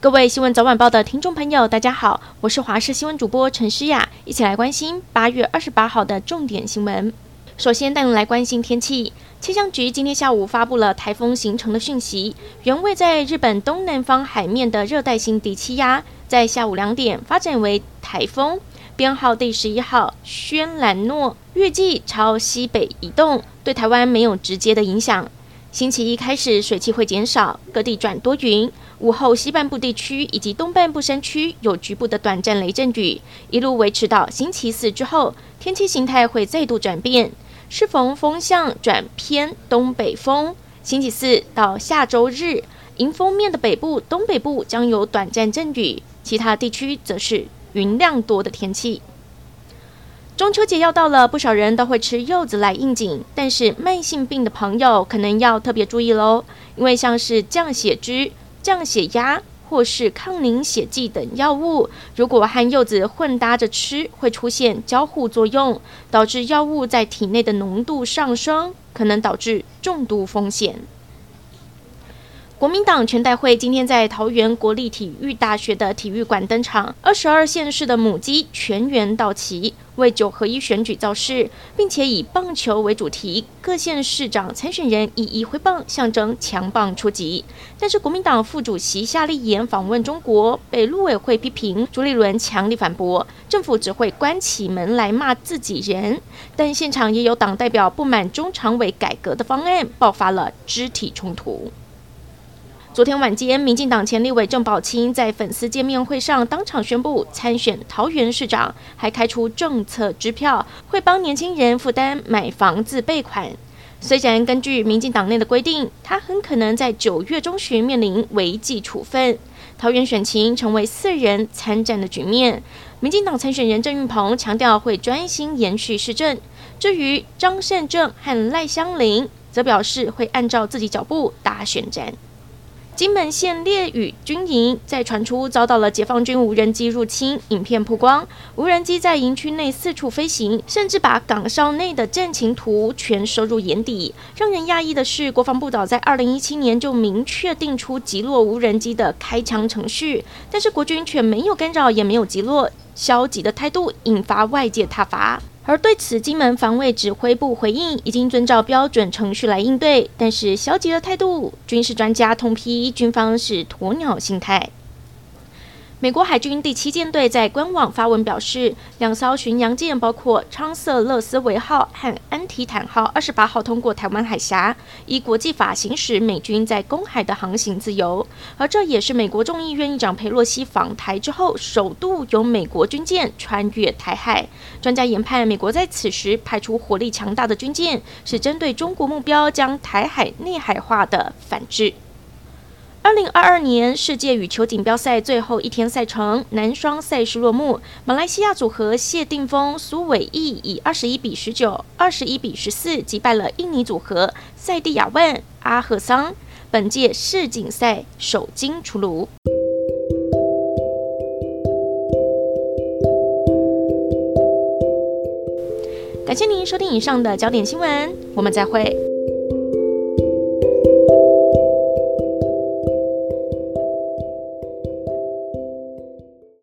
各位新闻早晚报的听众朋友，大家好，我是华视新闻主播陈诗雅，一起来关心八月二十八号的重点新闻。首先带您来关心天气，气象局今天下午发布了台风形成的讯息，原位在日本东南方海面的热带性低气压，在下午两点发展为台风，编号第十一号轩岚诺，预计朝西北移动，对台湾没有直接的影响。星期一开始水汽会减少，各地转多云。午后西半部地区以及东半部山区有局部的短暂雷阵雨，一路维持到星期四之后，天气形态会再度转变，适逢风向转偏东北风。星期四到下周日，迎风面的北部、东北部将有短暂阵雨，其他地区则是云量多的天气。中秋节要到了，不少人都会吃柚子来应景，但是慢性病的朋友可能要特别注意喽，因为像是降血脂、降血压或是抗凝血剂等药物，如果和柚子混搭着吃，会出现交互作用，导致药物在体内的浓度上升，可能导致中毒风险。国民党全代会今天在桃园国立体育大学的体育馆登场，二十二县市的母鸡全员到齐，为九合一选举造势，并且以棒球为主题，各县市长参选人一一挥棒，象征强棒出击。但是国民党副主席夏立言访问中国，被陆委会批评，朱立伦强力反驳，政府只会关起门来骂自己人。但现场也有党代表不满中常委改革的方案，爆发了肢体冲突。昨天晚间，民进党前立委郑宝清在粉丝见面会上当场宣布参选桃园市长，还开出政策支票，会帮年轻人负担买房子备款。虽然根据民进党内的规定，他很可能在九月中旬面临违纪处分。桃园选情成为四人参战的局面。民进党参选人郑运鹏强调会专心延续市政，至于张善政和赖香伶，则表示会按照自己脚步打选战。金门县烈屿军营在传出遭到了解放军无人机入侵，影片曝光，无人机在营区内四处飞行，甚至把岗哨内的战情图全收入眼底。让人讶异的是，国防部早在二零一七年就明确定出击落无人机的开枪程序，但是国军却没有干扰，也没有击落，消极的态度引发外界挞伐。而对此，金门防卫指挥部回应，已经遵照标准程序来应对，但是消极的态度，军事专家痛批军方是鸵鸟心态。美国海军第七舰队在官网发文表示，两艘巡洋舰包括昌瑟勒斯维号和安提坦号，二十八号通过台湾海峡，依国际法行使美军在公海的航行自由。而这也是美国众议院议长佩洛西访台之后，首度有美国军舰穿越台海。专家研判，美国在此时派出火力强大的军舰，是针对中国目标将台海内海化的反制。二零二二年世界羽球锦标赛最后一天赛程，男双赛事落幕，马来西亚组合谢定峰、苏伟译以二十一比十九、二十一比十四击败了印尼组合赛蒂亚万、阿赫桑，本届世锦赛首金出炉。感谢您收听以上的焦点新闻，我们再会。